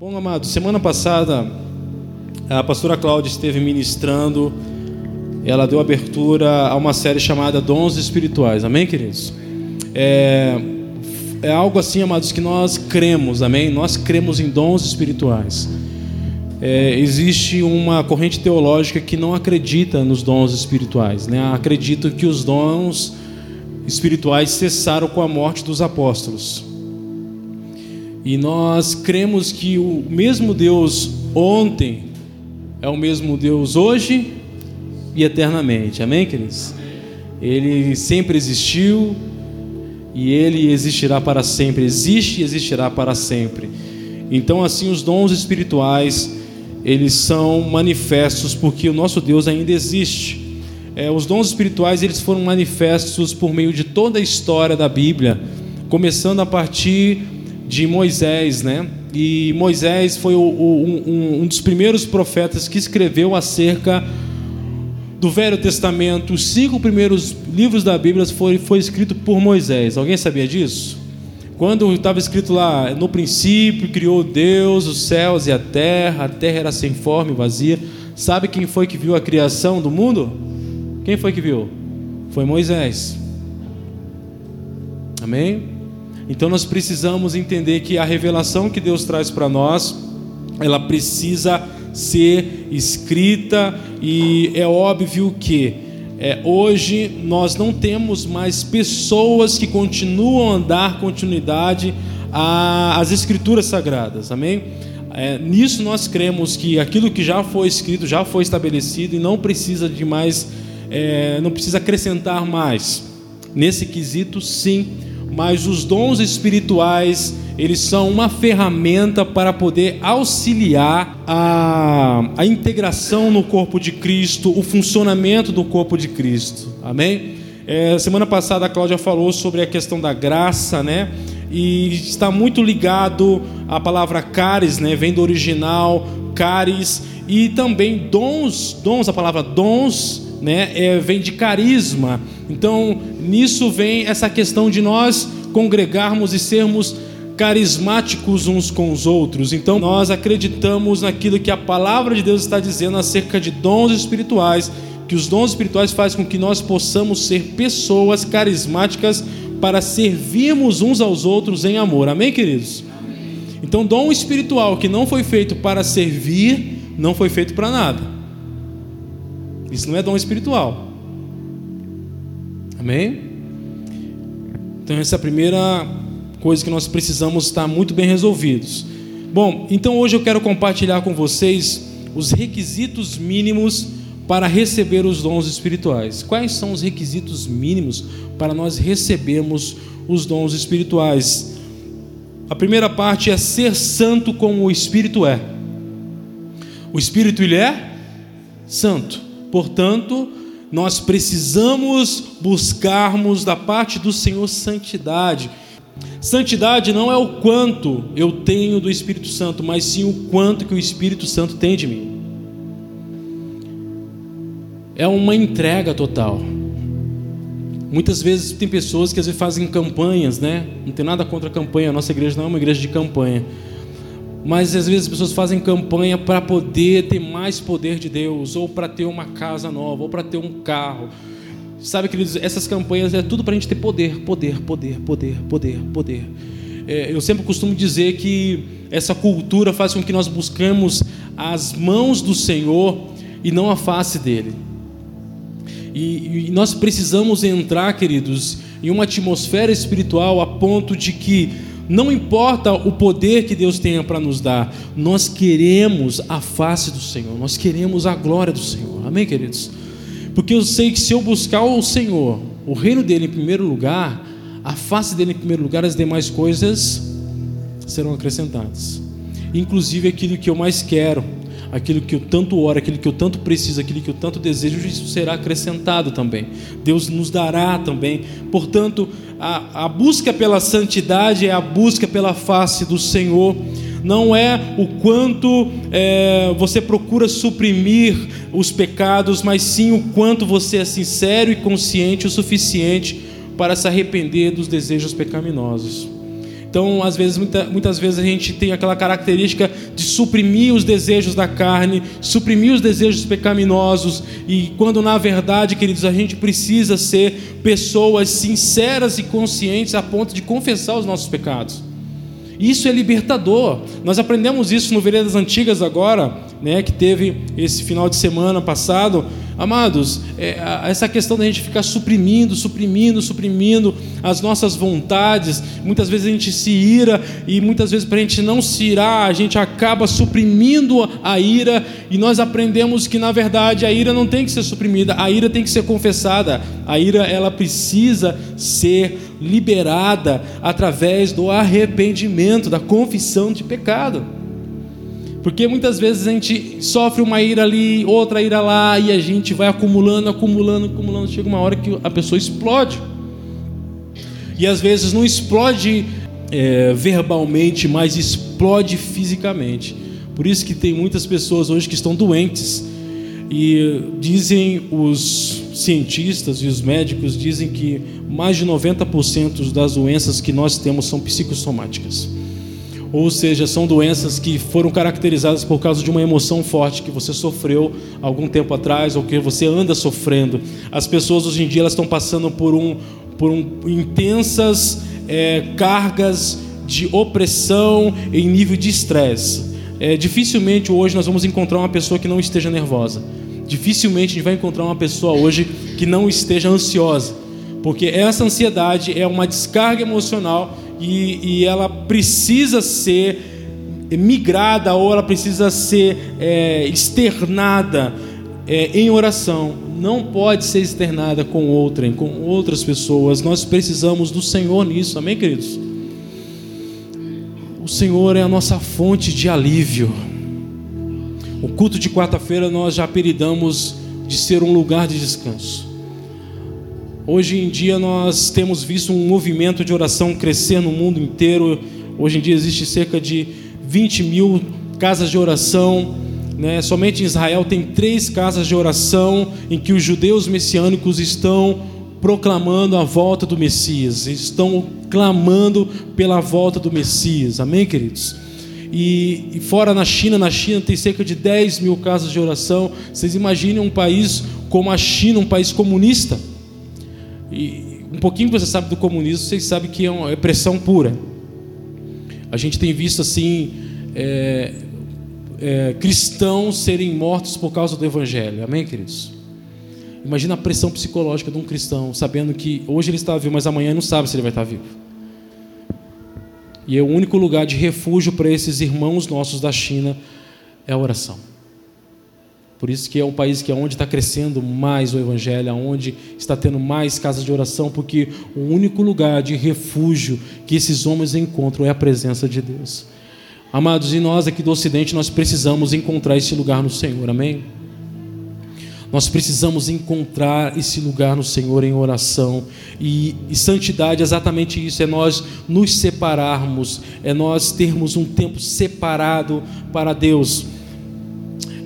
Bom, amado, semana passada a pastora Cláudia esteve ministrando, ela deu abertura a uma série chamada Dons Espirituais, amém, queridos? É, é algo assim, amados, que nós cremos, amém? Nós cremos em dons espirituais. É, existe uma corrente teológica que não acredita nos dons espirituais, né? acredita que os dons espirituais cessaram com a morte dos apóstolos. E nós cremos que o mesmo Deus ontem é o mesmo Deus hoje e eternamente. Amém, queridos? Ele sempre existiu e ele existirá para sempre. Existe e existirá para sempre. Então, assim, os dons espirituais eles são manifestos porque o nosso Deus ainda existe. É, os dons espirituais eles foram manifestos por meio de toda a história da Bíblia, começando a partir de Moisés, né? E Moisés foi o, o, um, um, dos primeiros profetas que escreveu acerca do Velho Testamento. Os cinco primeiros livros da Bíblia foi, foi escrito por Moisés. Alguém sabia disso? Quando estava escrito lá, no princípio criou Deus os céus e a terra, a terra era sem forma e vazia. Sabe quem foi que viu a criação do mundo? Quem foi que viu? Foi Moisés. Amém? Então nós precisamos entender que a revelação que Deus traz para nós, ela precisa ser escrita e é óbvio que é, hoje nós não temos mais pessoas que continuam a dar continuidade às escrituras sagradas, amém? É, nisso nós cremos que aquilo que já foi escrito já foi estabelecido e não precisa de mais, é, não precisa acrescentar mais. Nesse quesito, sim, mas os dons espirituais, eles são uma ferramenta para poder auxiliar a, a integração no corpo de Cristo, o funcionamento do corpo de Cristo. Amém? É, semana passada a Cláudia falou sobre a questão da graça, né? E está muito ligado à palavra caris, né? Vem do original caris e também dons, dons, a palavra dons né, é, vem de carisma. Então, nisso vem essa questão de nós congregarmos e sermos carismáticos uns com os outros. Então, nós acreditamos naquilo que a palavra de Deus está dizendo acerca de dons espirituais, que os dons espirituais fazem com que nós possamos ser pessoas carismáticas para servirmos uns aos outros em amor. Amém, queridos? Então, dom espiritual que não foi feito para servir, não foi feito para nada. Isso não é dom espiritual. Amém? Então, essa é a primeira coisa que nós precisamos estar muito bem resolvidos. Bom, então hoje eu quero compartilhar com vocês os requisitos mínimos para receber os dons espirituais. Quais são os requisitos mínimos para nós recebermos os dons espirituais? A primeira parte é ser santo como o Espírito é. O Espírito ele é santo. Portanto, nós precisamos buscarmos da parte do Senhor santidade. Santidade não é o quanto eu tenho do Espírito Santo, mas sim o quanto que o Espírito Santo tem de mim. É uma entrega total. Muitas vezes tem pessoas que às vezes fazem campanhas, né? Não tem nada contra a campanha, a nossa igreja não é uma igreja de campanha mas às vezes as pessoas fazem campanha para poder ter mais poder de Deus, ou para ter uma casa nova, ou para ter um carro. Sabe, queridos, essas campanhas é tudo para a gente ter poder, poder, poder, poder, poder, poder. É, eu sempre costumo dizer que essa cultura faz com que nós buscamos as mãos do Senhor e não a face dele. E, e nós precisamos entrar, queridos, em uma atmosfera espiritual a ponto de que não importa o poder que Deus tenha para nos dar, nós queremos a face do Senhor, nós queremos a glória do Senhor. Amém, queridos? Porque eu sei que se eu buscar o Senhor, o reino dele em primeiro lugar, a face dele em primeiro lugar, as demais coisas serão acrescentadas. Inclusive aquilo que eu mais quero, aquilo que eu tanto oro, aquilo que eu tanto preciso, aquilo que eu tanto desejo, isso será acrescentado também. Deus nos dará também. Portanto, a, a busca pela santidade é a busca pela face do Senhor. Não é o quanto é, você procura suprimir os pecados, mas sim o quanto você é sincero e consciente o suficiente para se arrepender dos desejos pecaminosos. Então, às vezes, muita, muitas vezes a gente tem aquela característica de suprimir os desejos da carne, suprimir os desejos pecaminosos, e quando na verdade, queridos, a gente precisa ser pessoas sinceras e conscientes a ponto de confessar os nossos pecados. Isso é libertador. Nós aprendemos isso no Veredas Antigas agora, né, que teve esse final de semana passado. Amados, é, essa questão da gente ficar suprimindo, suprimindo, suprimindo as nossas vontades, muitas vezes a gente se ira e muitas vezes para a gente não se irar, a gente acaba suprimindo a ira e nós aprendemos que na verdade a ira não tem que ser suprimida, a ira tem que ser confessada, a ira ela precisa ser liberada através do arrependimento, da confissão de pecado. Porque muitas vezes a gente sofre uma ira ali, outra ira lá, e a gente vai acumulando, acumulando, acumulando. Chega uma hora que a pessoa explode. E às vezes não explode é, verbalmente, mas explode fisicamente. Por isso que tem muitas pessoas hoje que estão doentes. E dizem os cientistas e os médicos dizem que mais de 90% das doenças que nós temos são psicossomáticas ou seja, são doenças que foram caracterizadas por causa de uma emoção forte que você sofreu algum tempo atrás ou que você anda sofrendo. As pessoas hoje em dia elas estão passando por, um, por um, intensas é, cargas de opressão em nível de estresse. É, dificilmente hoje nós vamos encontrar uma pessoa que não esteja nervosa. Dificilmente a gente vai encontrar uma pessoa hoje que não esteja ansiosa, porque essa ansiedade é uma descarga emocional e, e ela precisa ser migrada ou ela precisa ser é, externada é, em oração. Não pode ser externada com outrem, com outras pessoas. Nós precisamos do Senhor nisso, amém, queridos? O Senhor é a nossa fonte de alívio. O culto de quarta-feira nós já apelidamos de ser um lugar de descanso. Hoje em dia nós temos visto um movimento de oração crescer no mundo inteiro. Hoje em dia existe cerca de 20 mil casas de oração. Né? Somente em Israel tem três casas de oração em que os judeus messiânicos estão proclamando a volta do Messias, estão clamando pela volta do Messias. Amém, queridos? E, e, fora na China, na China tem cerca de 10 mil casas de oração. Vocês imaginem um país como a China, um país comunista e um pouquinho que você sabe do comunismo, vocês sabem que é uma pressão pura. A gente tem visto assim é, é, cristãos serem mortos por causa do evangelho. Amém, queridos? Imagina a pressão psicológica de um cristão, sabendo que hoje ele está vivo, mas amanhã não sabe se ele vai estar vivo. E é o único lugar de refúgio para esses irmãos nossos da China é a oração. Por isso que é um país que é onde está crescendo mais o evangelho, onde está tendo mais casas de oração, porque o único lugar de refúgio que esses homens encontram é a presença de Deus. Amados, e nós aqui do Ocidente nós precisamos encontrar esse lugar no Senhor. Amém. Nós precisamos encontrar esse lugar no Senhor em oração. E, e, santidade é exatamente isso: é nós nos separarmos, é nós termos um tempo separado para Deus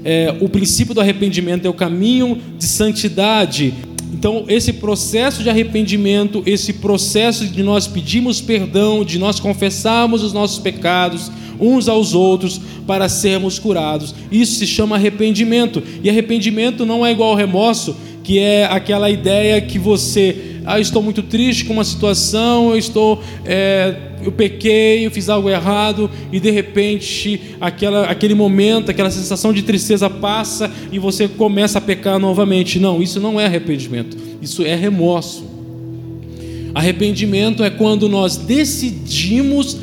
é, o princípio do arrependimento é o caminho de santidade. Então, esse processo de arrependimento, esse processo de nós pedirmos perdão, de nós confessarmos os nossos pecados uns aos outros para sermos curados, isso se chama arrependimento. E arrependimento não é igual ao remorso, que é aquela ideia que você ah, estou muito triste com uma situação, eu estou, é, eu pequei, eu fiz algo errado e de repente aquela, aquele momento, aquela sensação de tristeza passa e você começa a pecar novamente. Não, isso não é arrependimento, isso é remorso. Arrependimento é quando nós decidimos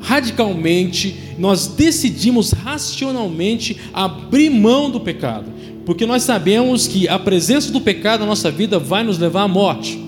radicalmente, nós decidimos racionalmente abrir mão do pecado, porque nós sabemos que a presença do pecado na nossa vida vai nos levar à morte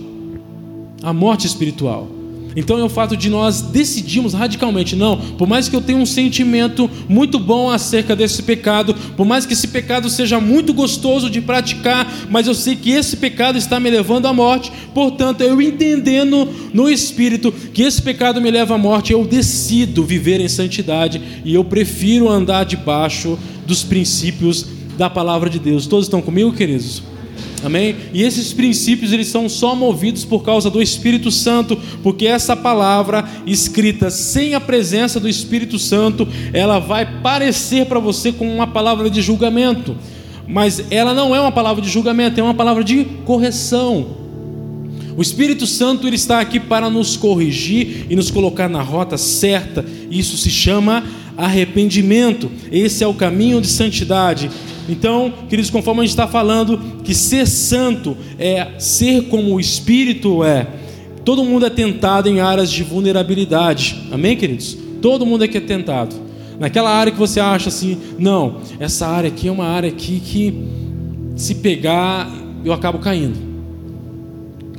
a morte espiritual. Então é o fato de nós decidirmos radicalmente, não, por mais que eu tenha um sentimento muito bom acerca desse pecado, por mais que esse pecado seja muito gostoso de praticar, mas eu sei que esse pecado está me levando à morte, portanto, eu entendendo no espírito que esse pecado me leva à morte, eu decido viver em santidade e eu prefiro andar debaixo dos princípios da palavra de Deus. Todos estão comigo, queridos? Amém? E esses princípios eles são só movidos por causa do Espírito Santo, porque essa palavra escrita sem a presença do Espírito Santo, ela vai parecer para você como uma palavra de julgamento, mas ela não é uma palavra de julgamento, é uma palavra de correção. O Espírito Santo ele está aqui para nos corrigir e nos colocar na rota certa. Isso se chama arrependimento. Esse é o caminho de santidade. Então, queridos, conforme a gente está falando que ser santo é ser como o Espírito é, todo mundo é tentado em áreas de vulnerabilidade. Amém, queridos? Todo mundo aqui é tentado. Naquela área que você acha assim, não, essa área aqui é uma área aqui que se pegar eu acabo caindo.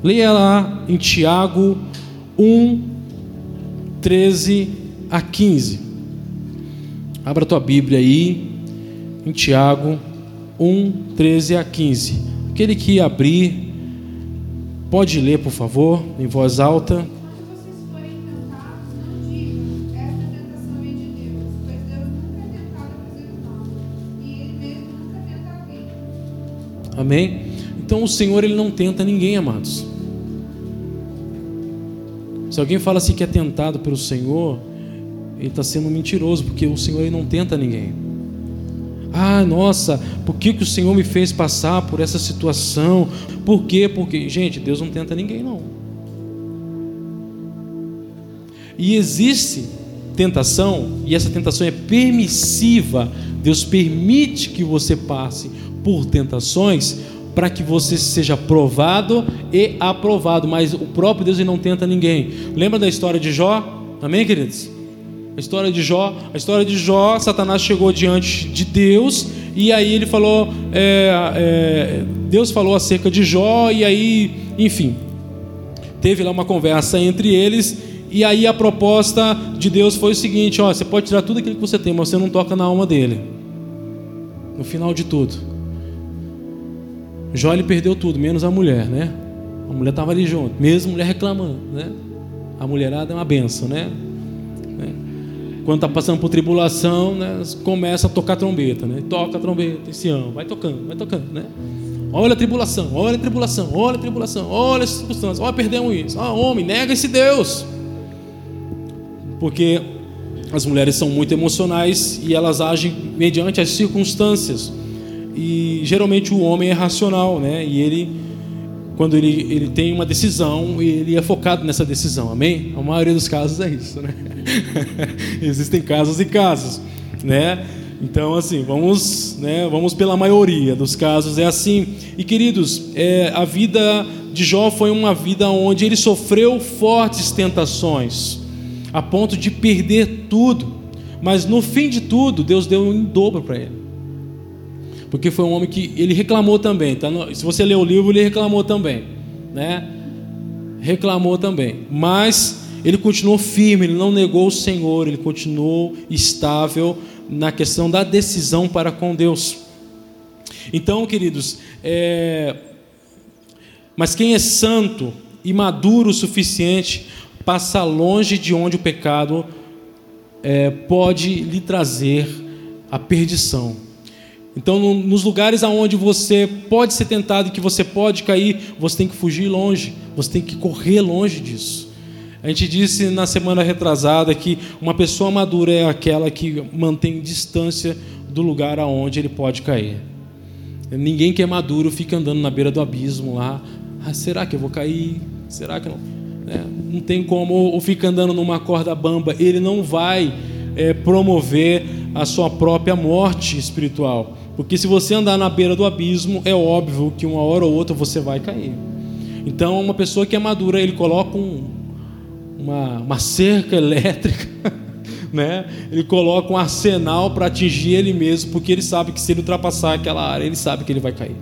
Leia lá em Tiago 1, 13 a 15. Abra tua Bíblia aí em Tiago 1, 13 a 15. Aquele que abrir, pode ler, por favor, em voz alta. Amém? Então o Senhor ele não tenta ninguém, amados. Se alguém fala assim que é tentado pelo Senhor, ele está sendo mentiroso, porque o Senhor ele não tenta ninguém. Ah, nossa, por que, que o Senhor me fez passar por essa situação? Por quê? Porque, gente, Deus não tenta ninguém, não. E existe tentação, e essa tentação é permissiva. Deus permite que você passe por tentações para que você seja provado e aprovado, mas o próprio Deus não tenta ninguém. Lembra da história de Jó? Amém, queridos? A história de Jó, a história de Jó, Satanás chegou diante de Deus e aí ele falou, é, é, Deus falou acerca de Jó e aí, enfim, teve lá uma conversa entre eles e aí a proposta de Deus foi o seguinte: ó, você pode tirar tudo aquilo que você tem, mas você não toca na alma dele. No final de tudo, Jó ele perdeu tudo, menos a mulher, né? A mulher estava ali junto, mesmo mulher reclamando, né? A mulherada é uma benção, né? Quando está passando por tribulação, né, começa a tocar trombeta, né? Toca a trombeta, ano, vai tocando, vai tocando, né? Olha a tribulação, olha a tribulação, olha a tribulação, olha as circunstâncias, olha, perdemos isso. Ah, homem, nega esse Deus. Porque as mulheres são muito emocionais e elas agem mediante as circunstâncias. E geralmente o homem é racional, né? E ele quando ele, ele tem uma decisão e ele é focado nessa decisão, amém? A maioria dos casos é isso, né? Existem casos e casos, né? Então, assim, vamos, né, vamos pela maioria dos casos é assim. E queridos, é, a vida de Jó foi uma vida onde ele sofreu fortes tentações, a ponto de perder tudo. Mas no fim de tudo, Deus deu um dobro para ele porque foi um homem que ele reclamou também. Tá? Se você ler o livro, ele reclamou também, né? Reclamou também, mas ele continuou firme, ele não negou o Senhor, ele continuou estável na questão da decisão para com Deus. Então, queridos, é... mas quem é santo e maduro o suficiente passa longe de onde o pecado é, pode lhe trazer a perdição. Então, no, nos lugares aonde você pode ser tentado e que você pode cair, você tem que fugir longe, você tem que correr longe disso. A gente disse na semana retrasada que uma pessoa madura é aquela que mantém distância do lugar aonde ele pode cair. Ninguém que é maduro fica andando na beira do abismo lá. Ah, será que eu vou cair? Será que não? É, não tem como, ou fica andando numa corda bamba. Ele não vai é, promover a sua própria morte espiritual. Porque se você andar na beira do abismo, é óbvio que uma hora ou outra você vai cair. Então, uma pessoa que é madura, ele coloca um, uma, uma cerca elétrica, né? ele coloca um arsenal para atingir ele mesmo, porque ele sabe que se ele ultrapassar aquela área, ele sabe que ele vai cair.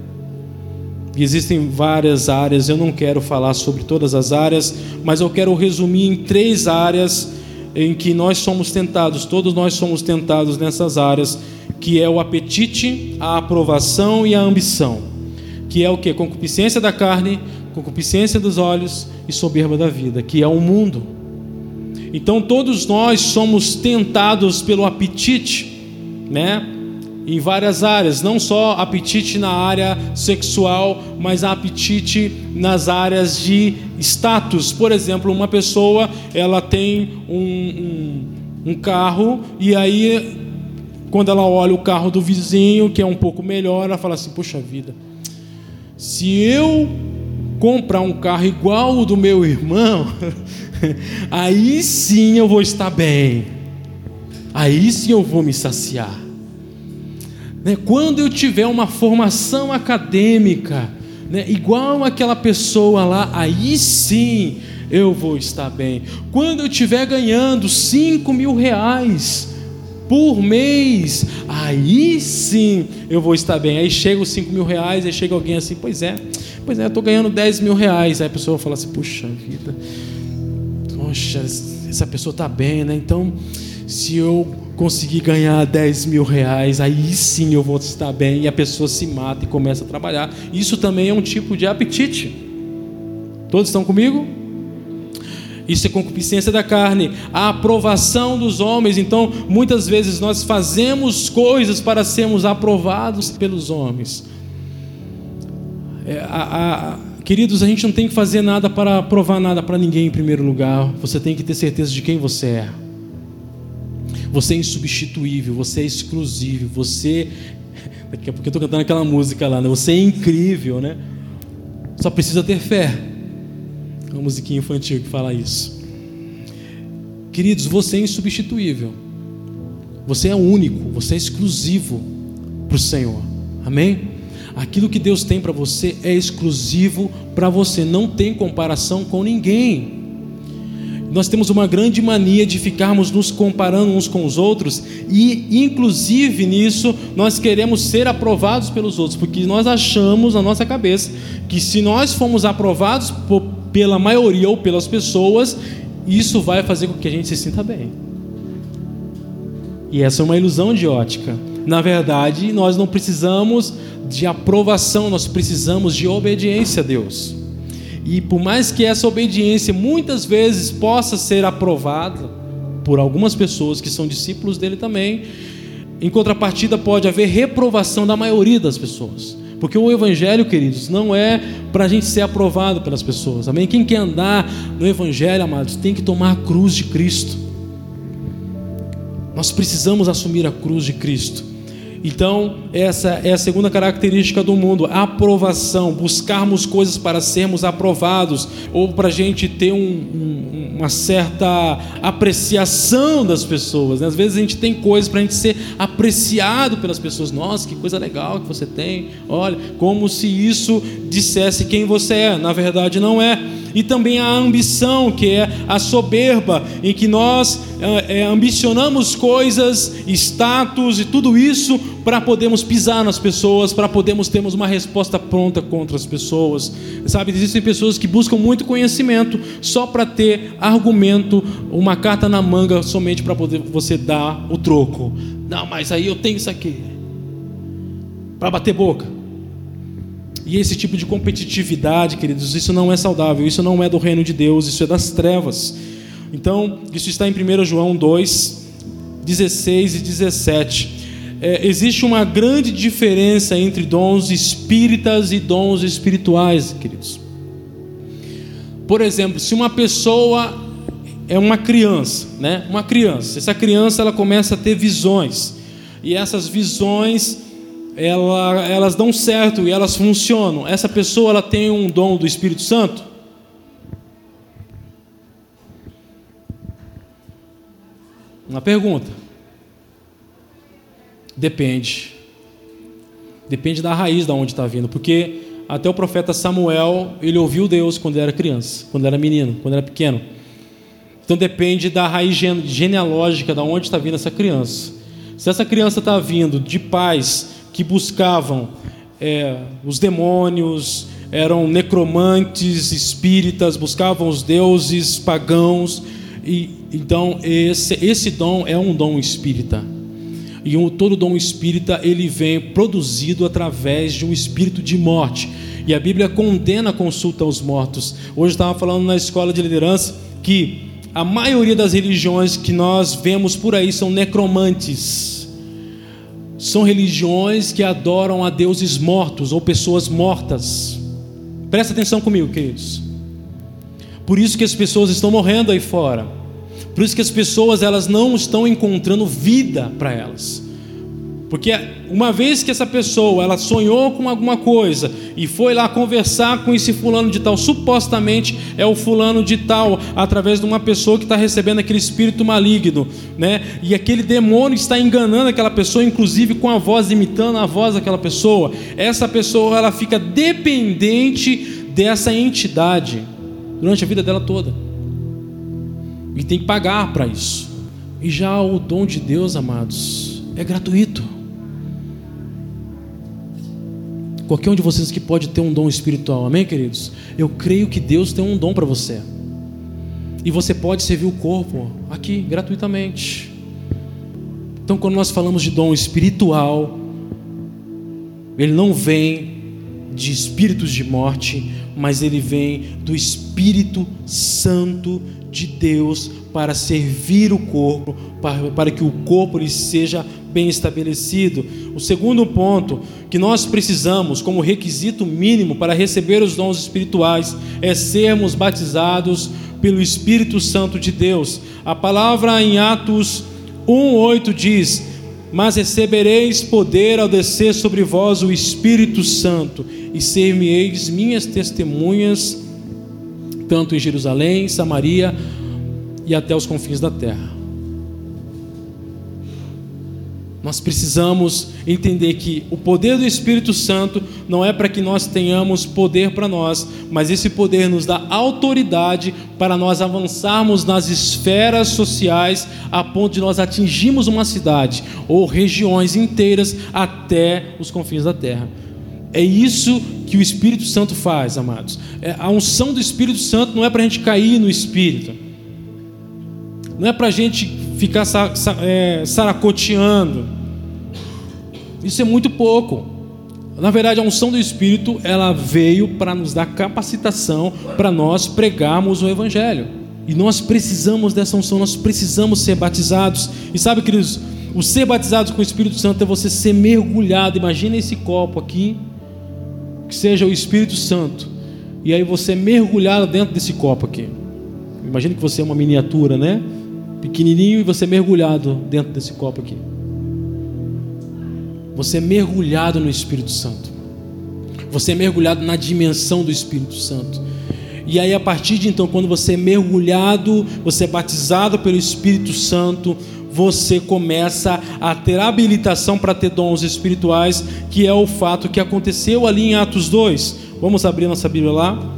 E existem várias áreas, eu não quero falar sobre todas as áreas, mas eu quero resumir em três áreas em que nós somos tentados, todos nós somos tentados nessas áreas que é o apetite, a aprovação e a ambição, que é o que? Concupiscência da carne, concupiscência dos olhos e soberba da vida, que é o mundo. Então todos nós somos tentados pelo apetite, né? em várias áreas, não só apetite na área sexual, mas apetite nas áreas de status. Por exemplo, uma pessoa ela tem um, um, um carro e aí quando ela olha o carro do vizinho que é um pouco melhor, ela fala assim: poxa vida, se eu comprar um carro igual o do meu irmão, aí sim eu vou estar bem, aí sim eu vou me saciar. Né? Quando eu tiver uma formação acadêmica, né? igual aquela pessoa lá, aí sim eu vou estar bem. Quando eu estiver ganhando 5 mil reais por mês, aí sim eu vou estar bem. Aí chega os 5 mil reais, aí chega alguém assim, pois é, pois é, eu estou ganhando 10 mil reais. Aí a pessoa fala assim, puxa vida, poxa, essa pessoa está bem, né? Então, se eu conseguir ganhar 10 mil reais, aí sim eu vou estar bem. E a pessoa se mata e começa a trabalhar. Isso também é um tipo de apetite. Todos estão comigo? Isso é concupiscência da carne, a aprovação dos homens. Então, muitas vezes nós fazemos coisas para sermos aprovados pelos homens. É, a, a, queridos, a gente não tem que fazer nada para provar nada para ninguém em primeiro lugar. Você tem que ter certeza de quem você é. Você é insubstituível, você é exclusivo, você. Daqui a pouco eu estou cantando aquela música lá, né? Você é incrível, né? Só precisa ter fé. Uma musiquinha infantil que fala isso. Queridos, você é insubstituível. Você é único, você é exclusivo para o Senhor. Amém? Aquilo que Deus tem para você é exclusivo para você, não tem comparação com ninguém nós temos uma grande mania de ficarmos nos comparando uns com os outros e, inclusive nisso, nós queremos ser aprovados pelos outros, porque nós achamos na nossa cabeça que se nós formos aprovados por, pela maioria ou pelas pessoas, isso vai fazer com que a gente se sinta bem. E essa é uma ilusão de ótica. Na verdade, nós não precisamos de aprovação, nós precisamos de obediência a Deus. E por mais que essa obediência muitas vezes possa ser aprovada por algumas pessoas que são discípulos dele também, em contrapartida pode haver reprovação da maioria das pessoas. Porque o Evangelho, queridos, não é para a gente ser aprovado pelas pessoas. Amém? Quem quer andar no Evangelho, amados, tem que tomar a cruz de Cristo. Nós precisamos assumir a cruz de Cristo. Então, essa é a segunda característica do mundo: aprovação, buscarmos coisas para sermos aprovados, ou para a gente ter um, um, uma certa apreciação das pessoas. Né? Às vezes a gente tem coisas para a gente ser apreciado pelas pessoas. Nossa, que coisa legal que você tem. Olha, como se isso dissesse quem você é. Na verdade, não é e também a ambição, que é a soberba, em que nós é, ambicionamos coisas, status e tudo isso para podermos pisar nas pessoas, para podermos termos uma resposta pronta contra as pessoas. Sabe, existem pessoas que buscam muito conhecimento só para ter argumento, uma carta na manga somente para poder você dar o troco. Não, mas aí eu tenho isso aqui. Para bater boca. E esse tipo de competitividade, queridos, isso não é saudável, isso não é do reino de Deus, isso é das trevas. Então, isso está em 1 João 2, 16 e 17. É, existe uma grande diferença entre dons espíritas e dons espirituais, queridos. Por exemplo, se uma pessoa é uma criança, né? Uma criança. Essa criança ela começa a ter visões. E essas visões ela, elas dão certo e elas funcionam. Essa pessoa ela tem um dom do Espírito Santo? Uma pergunta. Depende. Depende da raiz da onde está vindo, porque até o profeta Samuel ele ouviu Deus quando era criança, quando era menino, quando era pequeno. Então depende da raiz genealógica da onde está vindo essa criança. Se essa criança está vindo de pais que buscavam é, os demônios, eram necromantes, espíritas, buscavam os deuses pagãos. E, então, esse, esse dom é um dom espírita. E um, todo dom espírita ele vem produzido através de um espírito de morte. E a Bíblia condena a consulta aos mortos. Hoje estava falando na escola de liderança que a maioria das religiões que nós vemos por aí são necromantes são religiões que adoram a deuses mortos ou pessoas mortas. Presta atenção comigo, queridos. Por isso que as pessoas estão morrendo aí fora. Por isso que as pessoas elas não estão encontrando vida para elas. Porque uma vez que essa pessoa ela sonhou com alguma coisa e foi lá conversar com esse fulano de tal, supostamente é o fulano de tal, através de uma pessoa que está recebendo aquele espírito maligno, né? E aquele demônio está enganando aquela pessoa, inclusive com a voz imitando a voz daquela pessoa. Essa pessoa ela fica dependente dessa entidade durante a vida dela toda e tem que pagar para isso. E já o dom de Deus, amados, é gratuito. Qualquer um de vocês que pode ter um dom espiritual, amém, queridos? Eu creio que Deus tem um dom para você. E você pode servir o corpo aqui gratuitamente. Então, quando nós falamos de dom espiritual, ele não vem de espíritos de morte, mas ele vem do Espírito Santo de Deus para servir o corpo, para, que o corpo lhe seja bem estabelecido. O segundo ponto que nós precisamos, como requisito mínimo para receber os dons espirituais, é sermos batizados pelo Espírito Santo de Deus. A palavra em Atos 1:8 diz: "Mas recebereis poder ao descer sobre vós o Espírito Santo, e ser-me-eis minhas testemunhas tanto em Jerusalém, Samaria e até os confins da terra." Nós precisamos entender que o poder do Espírito Santo não é para que nós tenhamos poder para nós, mas esse poder nos dá autoridade para nós avançarmos nas esferas sociais a ponto de nós atingirmos uma cidade ou regiões inteiras até os confins da terra. É isso que o Espírito Santo faz, amados. É, a unção do Espírito Santo não é para a gente cair no Espírito, não é para a gente ficar é, saracoteando isso é muito pouco. Na verdade, a unção do Espírito, ela veio para nos dar capacitação para nós pregarmos o Evangelho. E nós precisamos dessa unção, nós precisamos ser batizados. E sabe, queridos, o ser batizado com o Espírito Santo é você ser mergulhado. Imagina esse copo aqui, que seja o Espírito Santo. E aí você é mergulhado dentro desse copo aqui. Imagina que você é uma miniatura, né? Pequenininho e você mergulhado dentro desse copo aqui. Você é mergulhado no Espírito Santo. Você é mergulhado na dimensão do Espírito Santo. E aí, a partir de então, quando você é mergulhado, você é batizado pelo Espírito Santo, você começa a ter habilitação para ter dons espirituais, que é o fato que aconteceu ali em Atos 2. Vamos abrir nossa Bíblia lá.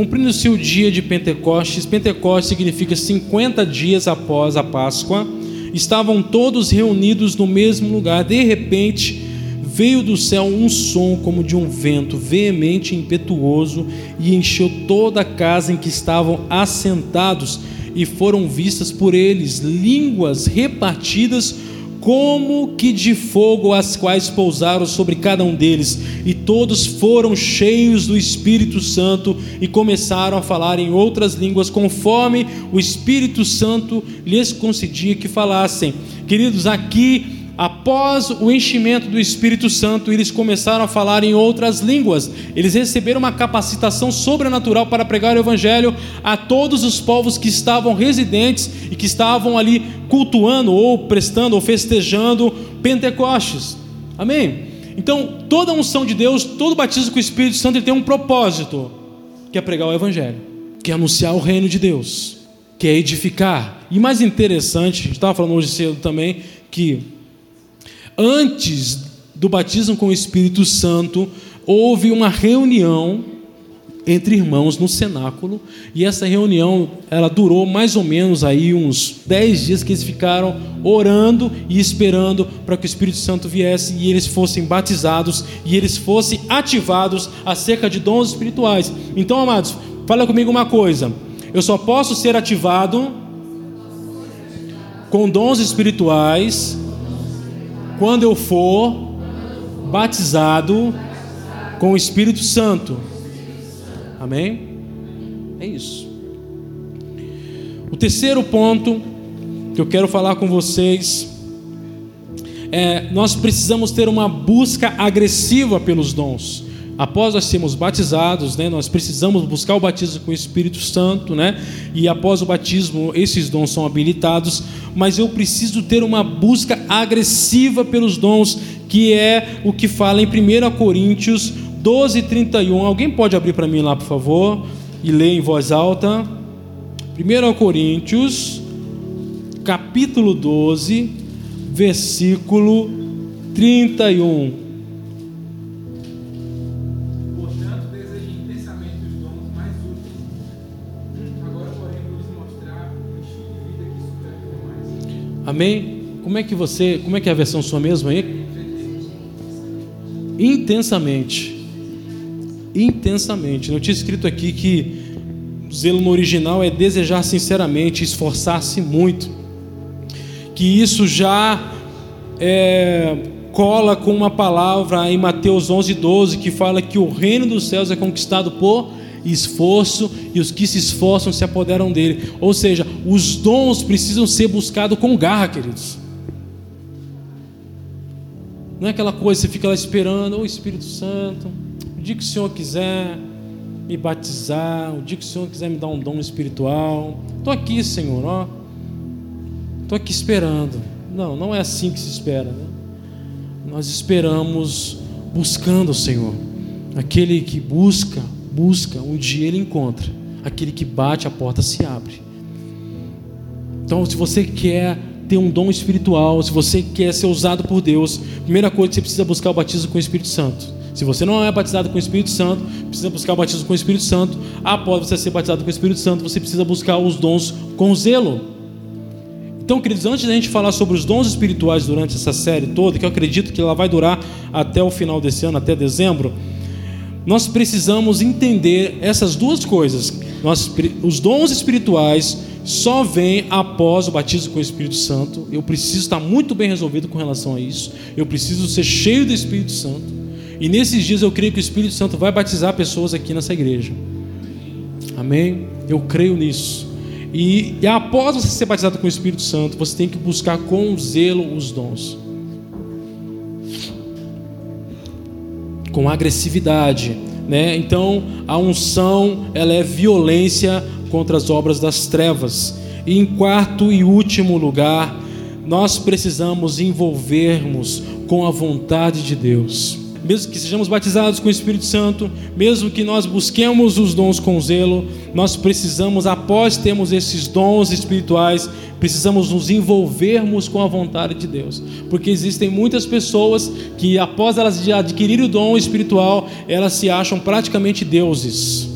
Cumprindo-se o dia de Pentecostes, Pentecostes significa 50 dias após a Páscoa estavam todos reunidos no mesmo lugar. De repente, veio do céu um som como de um vento veemente e impetuoso e encheu toda a casa em que estavam assentados, e foram vistas por eles línguas repartidas como que de fogo, as quais pousaram sobre cada um deles, e todos foram cheios do Espírito Santo e começaram a falar em outras línguas, conforme o Espírito Santo lhes concedia que falassem. Queridos, aqui após o enchimento do Espírito Santo, eles começaram a falar em outras línguas. Eles receberam uma capacitação sobrenatural para pregar o Evangelho a todos os povos que estavam residentes e que estavam ali cultuando, ou prestando, ou festejando Pentecostes. Amém? Então, toda unção de Deus, todo batismo com o Espírito Santo, tem um propósito, que é pregar o Evangelho, que é anunciar o reino de Deus, que é edificar. E mais interessante, a gente estava falando hoje cedo também, que antes do batismo com o Espírito Santo, houve uma reunião entre irmãos no cenáculo, e essa reunião, ela durou mais ou menos aí uns dez dias que eles ficaram orando e esperando para que o Espírito Santo viesse e eles fossem batizados e eles fossem ativados acerca de dons espirituais. Então, amados, fala comigo uma coisa: eu só posso ser ativado com dons espirituais quando eu for batizado com o Espírito Santo. Amém? É isso. O terceiro ponto que eu quero falar com vocês é, nós precisamos ter uma busca agressiva pelos dons. Após nós sermos batizados, né, nós precisamos buscar o batismo com o Espírito Santo, né? E após o batismo, esses dons são habilitados, mas eu preciso ter uma busca agressiva pelos dons, que é o que fala em 1 Coríntios 12, 31. Alguém pode abrir para mim lá, por favor, e ler em voz alta. 1 Coríntios, capítulo 12, versículo 31. Amém? Como é que você, como é que é a versão sua mesmo aí? Intensamente. Intensamente. Não tinha escrito aqui que zelo no original é desejar sinceramente, esforçar-se muito que isso já é, cola com uma palavra em Mateus 11, 12, que fala que o reino dos céus é conquistado por esforço e os que se esforçam se apoderam dele. Ou seja, os dons precisam ser buscados com garra, queridos. Não é aquela coisa, você fica lá esperando, o Espírito Santo, o dia que o Senhor quiser me batizar, o dia que o Senhor quiser me dar um dom espiritual, estou aqui, Senhor, ó estou aqui esperando. Não, não é assim que se espera. Né? Nós esperamos buscando o Senhor. Aquele que busca, busca, um dia ele encontra. Aquele que bate, a porta se abre. Então, se você quer ter um dom espiritual, se você quer ser usado por Deus, primeira coisa que você precisa buscar é o batismo com o Espírito Santo. Se você não é batizado com o Espírito Santo, precisa buscar o batismo com o Espírito Santo. Após você ser batizado com o Espírito Santo, você precisa buscar os dons com zelo. Então, queridos, antes da gente falar sobre os dons espirituais durante essa série toda, que eu acredito que ela vai durar até o final desse ano, até dezembro, nós precisamos entender essas duas coisas. Nós, os dons espirituais só vêm após o batismo com o Espírito Santo. Eu preciso estar muito bem resolvido com relação a isso. Eu preciso ser cheio do Espírito Santo. E nesses dias eu creio que o Espírito Santo vai batizar pessoas aqui nessa igreja. Amém? Eu creio nisso. E, e após você ser batizado com o Espírito Santo, você tem que buscar com zelo os dons. Com agressividade, né? Então, a unção, ela é violência contra as obras das trevas. E em quarto e último lugar, nós precisamos envolvermos com a vontade de Deus mesmo que sejamos batizados com o Espírito Santo, mesmo que nós busquemos os dons com zelo, nós precisamos, após termos esses dons espirituais, precisamos nos envolvermos com a vontade de Deus, porque existem muitas pessoas que, após elas adquirirem o dom espiritual, elas se acham praticamente deuses.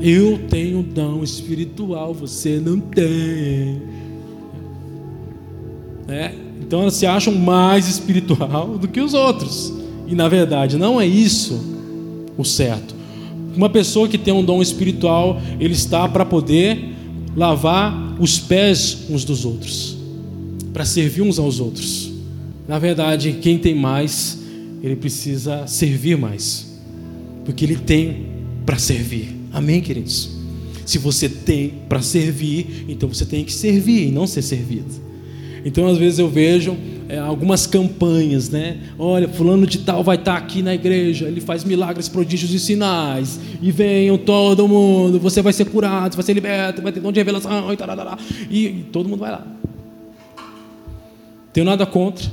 Eu tenho dom espiritual, você não tem. É, então elas se acham mais espiritual do que os outros. E na verdade não é isso o certo. Uma pessoa que tem um dom espiritual, ele está para poder lavar os pés uns dos outros, para servir uns aos outros. Na verdade, quem tem mais, ele precisa servir mais, porque ele tem para servir. Amém, queridos? Se você tem para servir, então você tem que servir e não ser servido. Então, às vezes eu vejo é, algumas campanhas, né? Olha, fulano de tal vai estar aqui na igreja, ele faz milagres, prodígios e sinais. E venham todo mundo, você vai ser curado, você vai ser liberto, vai ter dom de revelação e, tarará, e, e todo mundo vai lá. Tenho nada contra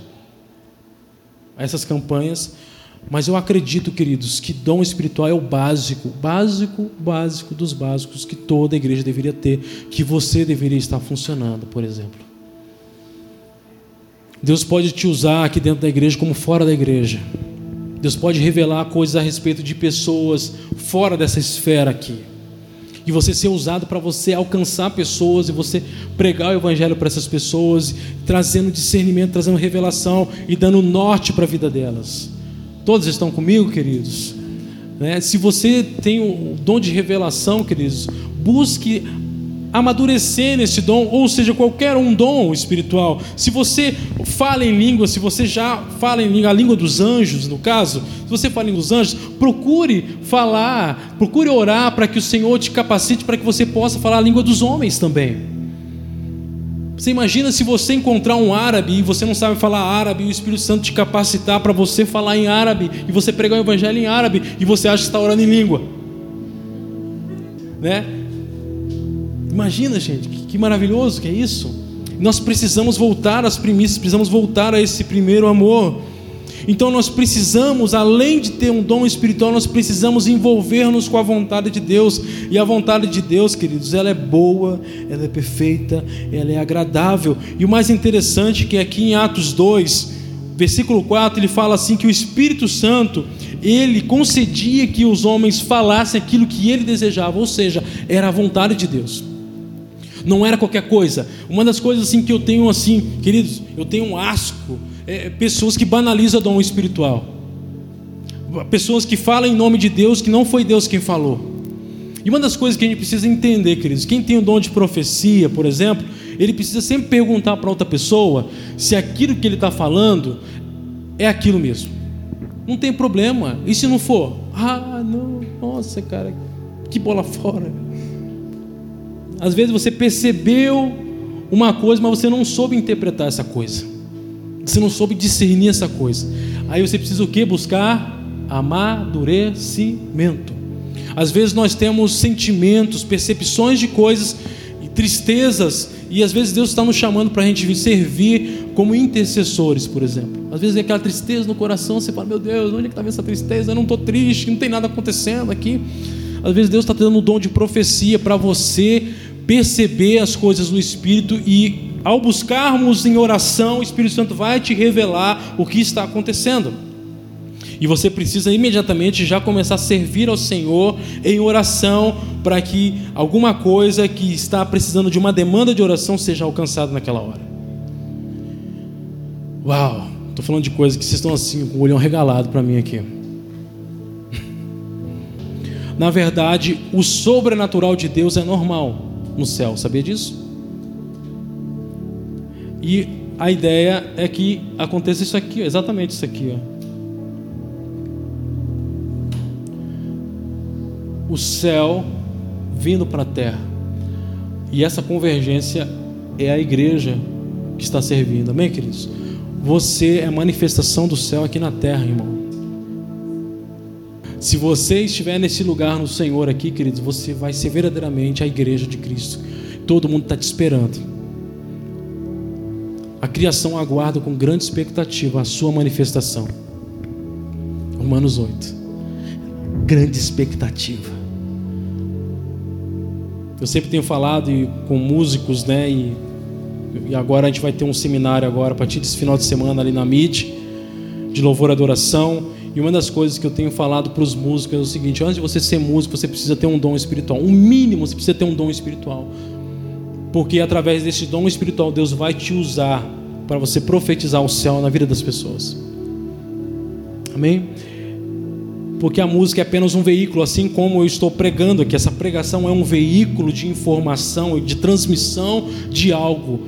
essas campanhas, mas eu acredito, queridos, que dom espiritual é o básico, básico, básico dos básicos que toda igreja deveria ter, que você deveria estar funcionando, por exemplo. Deus pode te usar aqui dentro da igreja como fora da igreja. Deus pode revelar coisas a respeito de pessoas fora dessa esfera aqui. E você ser usado para você alcançar pessoas e você pregar o evangelho para essas pessoas, trazendo discernimento, trazendo revelação e dando norte para a vida delas. Todos estão comigo, queridos? Né? Se você tem o dom de revelação, queridos, busque amadurecer nesse dom, ou seja, qualquer um dom espiritual. Se você fala em língua, se você já fala em língua, a língua dos anjos, no caso, se você fala em língua dos anjos, procure falar, procure orar para que o Senhor te capacite para que você possa falar a língua dos homens também. Você imagina se você encontrar um árabe e você não sabe falar árabe e o Espírito Santo te capacitar para você falar em árabe e você pregar o evangelho em árabe e você acha que está orando em língua, né? Imagina, gente, que maravilhoso que é isso. Nós precisamos voltar às primícias, precisamos voltar a esse primeiro amor. Então nós precisamos, além de ter um dom espiritual, nós precisamos envolver-nos com a vontade de Deus. E a vontade de Deus, queridos, ela é boa, ela é perfeita, ela é agradável. E o mais interessante é que aqui em Atos 2, versículo 4, ele fala assim que o Espírito Santo, ele concedia que os homens falassem aquilo que ele desejava, ou seja, era a vontade de Deus. Não era qualquer coisa. Uma das coisas assim que eu tenho assim, queridos, eu tenho um asco é, pessoas que banalizam o dom espiritual, pessoas que falam em nome de Deus que não foi Deus quem falou. E uma das coisas que a gente precisa entender, queridos, quem tem o dom de profecia, por exemplo, ele precisa sempre perguntar para outra pessoa se aquilo que ele está falando é aquilo mesmo. Não tem problema. E se não for? Ah, não, nossa, cara, que bola fora. Às vezes você percebeu uma coisa, mas você não soube interpretar essa coisa. Você não soube discernir essa coisa. Aí você precisa o que? Buscar amadurecimento. Às vezes nós temos sentimentos, percepções de coisas, tristezas, e às vezes Deus está nos chamando para a gente servir como intercessores, por exemplo. Às vezes é aquela tristeza no coração, você fala, meu Deus, onde é que está essa tristeza? Eu não estou triste, não tem nada acontecendo aqui. Às vezes Deus está te dando um dom de profecia para você perceber as coisas no Espírito e ao buscarmos em oração, o Espírito Santo vai te revelar o que está acontecendo. E você precisa imediatamente já começar a servir ao Senhor em oração para que alguma coisa que está precisando de uma demanda de oração seja alcançada naquela hora. Uau, estou falando de coisas que vocês estão assim, com o olhão regalado para mim aqui. Na verdade, o sobrenatural de Deus é normal no céu, sabia disso? E a ideia é que aconteça isso aqui, exatamente isso aqui. Ó. O céu vindo para a terra. E essa convergência é a igreja que está servindo. Amém, queridos? Você é manifestação do céu aqui na terra, irmão. Se você estiver nesse lugar no Senhor aqui, queridos, você vai ser verdadeiramente a igreja de Cristo. Todo mundo está te esperando. A criação aguarda com grande expectativa a sua manifestação. Romanos 8. Grande expectativa. Eu sempre tenho falado com músicos, né? E, e agora a gente vai ter um seminário agora a partir desse final de semana ali na MIT de louvor e adoração. E uma das coisas que eu tenho falado para os músicos é o seguinte: antes de você ser músico, você precisa ter um dom espiritual. O um mínimo, você precisa ter um dom espiritual. Porque através desse dom espiritual, Deus vai te usar para você profetizar o céu na vida das pessoas. Amém? Porque a música é apenas um veículo, assim como eu estou pregando aqui. Essa pregação é um veículo de informação e de transmissão de algo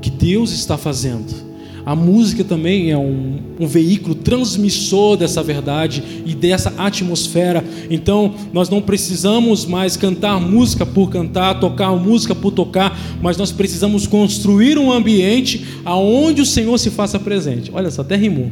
que Deus está fazendo. A música também é um, um, veículo transmissor dessa verdade e dessa atmosfera. Então, nós não precisamos mais cantar música por cantar, tocar música por tocar, mas nós precisamos construir um ambiente aonde o Senhor se faça presente. Olha só, até rimou.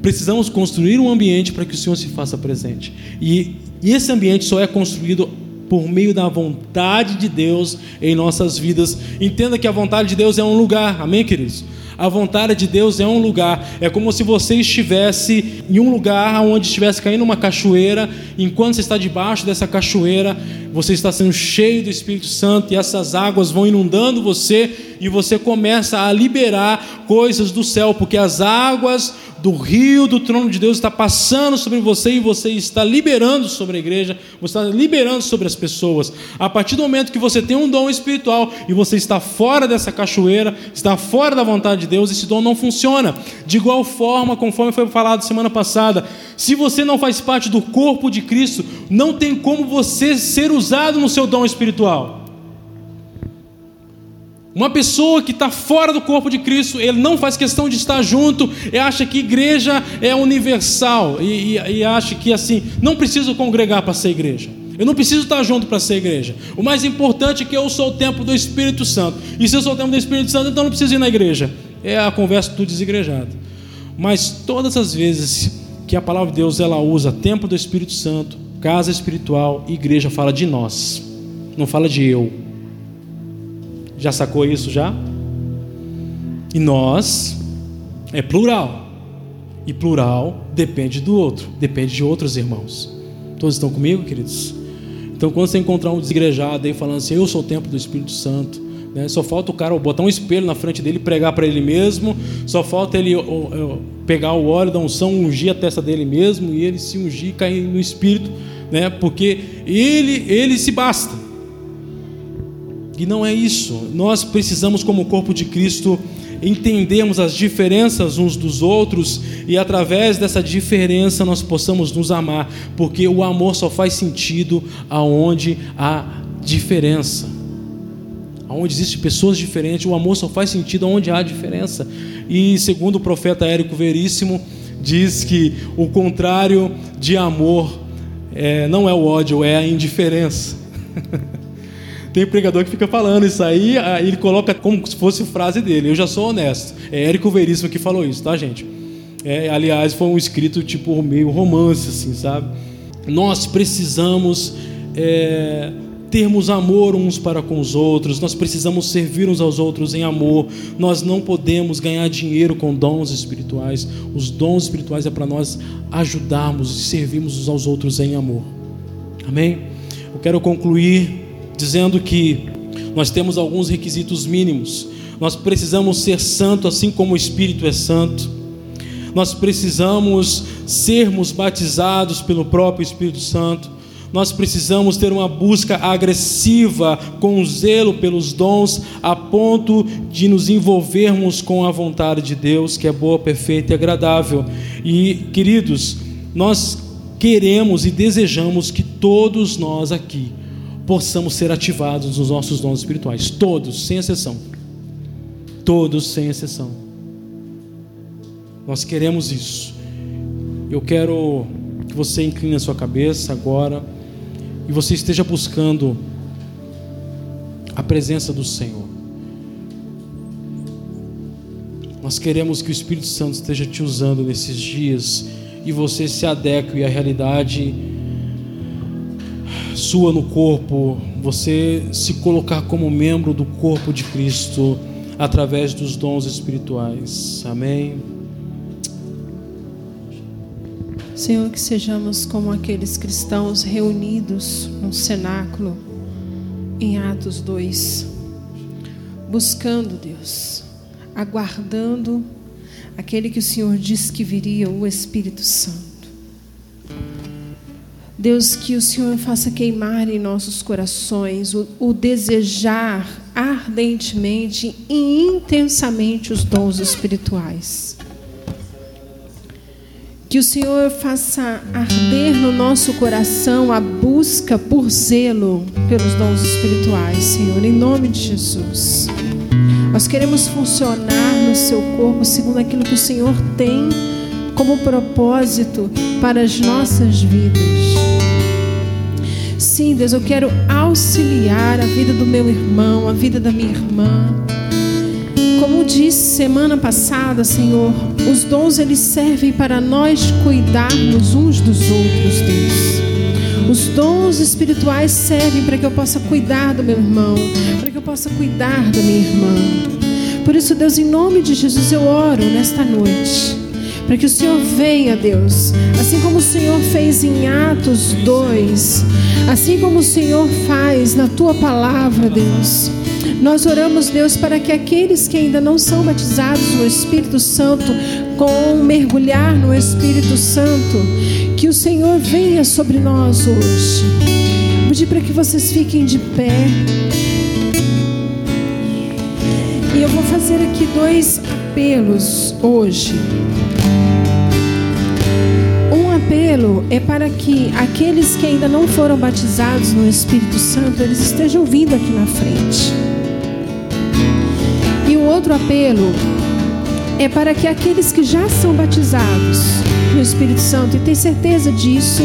Precisamos construir um ambiente para que o Senhor se faça presente. E, e esse ambiente só é construído por meio da vontade de Deus em nossas vidas. Entenda que a vontade de Deus é um lugar, amém, queridos? A vontade de Deus é um lugar. É como se você estivesse em um lugar onde estivesse caindo uma cachoeira. Enquanto você está debaixo dessa cachoeira, você está sendo cheio do Espírito Santo e essas águas vão inundando você e você começa a liberar coisas do céu, porque as águas do rio do trono de Deus está passando sobre você e você está liberando sobre a igreja, você está liberando sobre as pessoas. A partir do momento que você tem um dom espiritual e você está fora dessa cachoeira, está fora da vontade de Deus, esse dom não funciona. De igual forma, conforme foi falado semana passada, se você não faz parte do corpo de Cristo, não tem como você ser usado no seu dom espiritual. Uma pessoa que está fora do corpo de Cristo, ele não faz questão de estar junto, e acha que igreja é universal, e, e, e acha que assim, não precisa congregar para ser igreja. Eu não preciso estar junto para ser igreja. O mais importante é que eu sou o templo do Espírito Santo. E se eu sou o templo do Espírito Santo, então não preciso ir na igreja. É a conversa do desigrejado. Mas todas as vezes que a palavra de Deus ela usa templo do Espírito Santo, casa espiritual, igreja fala de nós, não fala de eu. Já sacou isso já? E nós é plural. E plural depende do outro, depende de outros irmãos. Todos estão comigo, queridos? Então, quando você encontrar um desigrejado aí falando assim, eu sou o templo do Espírito Santo, né? só falta o cara botar um espelho na frente dele pregar para ele mesmo, só falta ele pegar o óleo da unção, ungir a testa dele mesmo e ele se ungir e cair no Espírito, né? porque ele, ele se basta. E não é isso. Nós precisamos, como corpo de Cristo, entendemos as diferenças uns dos outros e através dessa diferença nós possamos nos amar, porque o amor só faz sentido aonde há diferença. Aonde existem pessoas diferentes, o amor só faz sentido aonde há diferença. E segundo o profeta Érico Veríssimo, diz que o contrário de amor é, não é o ódio, é a indiferença. Tem pregador que fica falando isso aí, aí ele coloca como se fosse frase dele. Eu já sou honesto. É Érico Veríssimo que falou isso, tá, gente? É, aliás, foi um escrito tipo meio romance, assim, sabe? Nós precisamos é, termos amor uns para com os outros, nós precisamos servir uns aos outros em amor. Nós não podemos ganhar dinheiro com dons espirituais. Os dons espirituais é para nós ajudarmos e servirmos uns aos outros em amor. Amém? Eu quero concluir dizendo que nós temos alguns requisitos mínimos. Nós precisamos ser santo assim como o Espírito é santo. Nós precisamos sermos batizados pelo próprio Espírito Santo. Nós precisamos ter uma busca agressiva, com zelo pelos dons, a ponto de nos envolvermos com a vontade de Deus, que é boa, perfeita e agradável. E, queridos, nós queremos e desejamos que todos nós aqui possamos ser ativados nos nossos dons espirituais, todos, sem exceção. Todos, sem exceção. Nós queremos isso. Eu quero que você incline a sua cabeça agora e você esteja buscando a presença do Senhor. Nós queremos que o Espírito Santo esteja te usando nesses dias e você se adeque à realidade sua no corpo, você se colocar como membro do corpo de Cristo através dos dons espirituais. Amém. Senhor, que sejamos como aqueles cristãos reunidos no cenáculo em Atos 2, buscando Deus, aguardando aquele que o Senhor disse que viria, o Espírito Santo. Deus, que o Senhor faça queimar em nossos corações o, o, desejar ardentemente e intensamente os dons espirituais. Que o Senhor faça arder no nosso coração a busca por zelo pelos dons espirituais, Senhor, em nome de Jesus. Nós queremos funcionar no seu corpo segundo aquilo que o Senhor tem como propósito para as nossas vidas. Sim, Deus, eu quero auxiliar a vida do meu irmão, a vida da minha irmã. Como disse semana passada, Senhor, os dons eles servem para nós cuidarmos uns dos outros, Deus. Os dons espirituais servem para que eu possa cuidar do meu irmão, para que eu possa cuidar da minha irmã. Por isso, Deus, em nome de Jesus, eu oro nesta noite para que o Senhor venha, Deus, assim como o Senhor fez em Atos 2, assim como o Senhor faz na tua palavra, Deus. Nós oramos, Deus, para que aqueles que ainda não são batizados no Espírito Santo, com mergulhar no Espírito Santo, que o Senhor venha sobre nós hoje. Pedir para que vocês fiquem de pé. E eu vou fazer aqui dois apelos hoje apelo é para que aqueles que ainda não foram batizados no Espírito Santo, eles estejam vindo aqui na frente. E o outro apelo é para que aqueles que já são batizados no Espírito Santo e têm certeza disso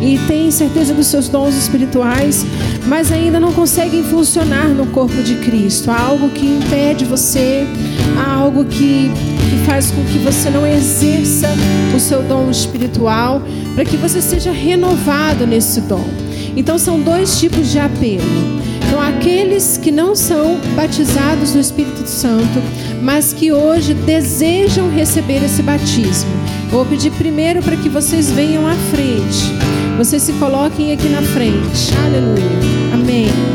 e têm certeza dos seus dons espirituais, mas ainda não conseguem funcionar no corpo de Cristo. Há algo que impede você, há algo que, que faz com que você não exerça o seu dom espiritual, para que você seja renovado nesse dom. Então são dois tipos de apelo. Então, aqueles que não são batizados no Espírito Santo, mas que hoje desejam receber esse batismo. Vou pedir primeiro para que vocês venham à frente. Vocês se coloquem aqui na frente. Aleluia. Amém.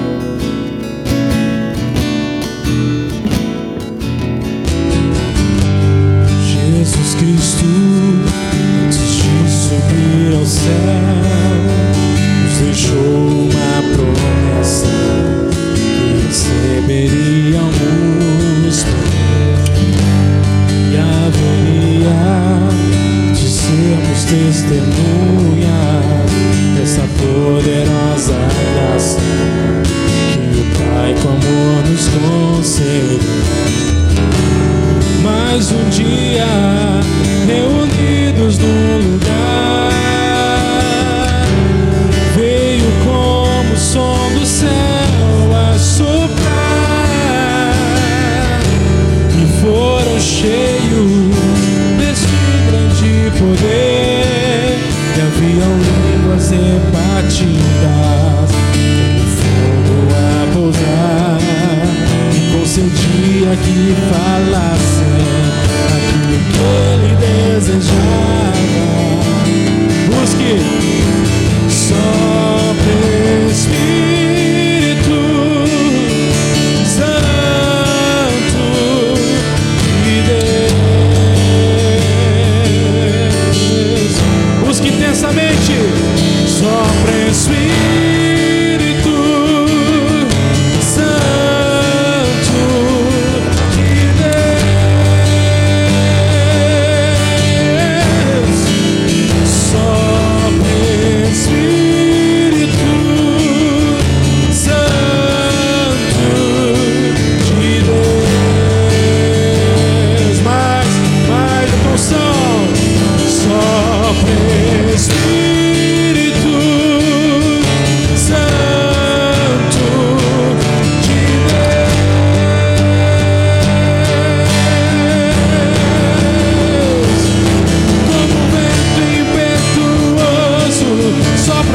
Poder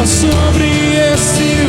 sobre esse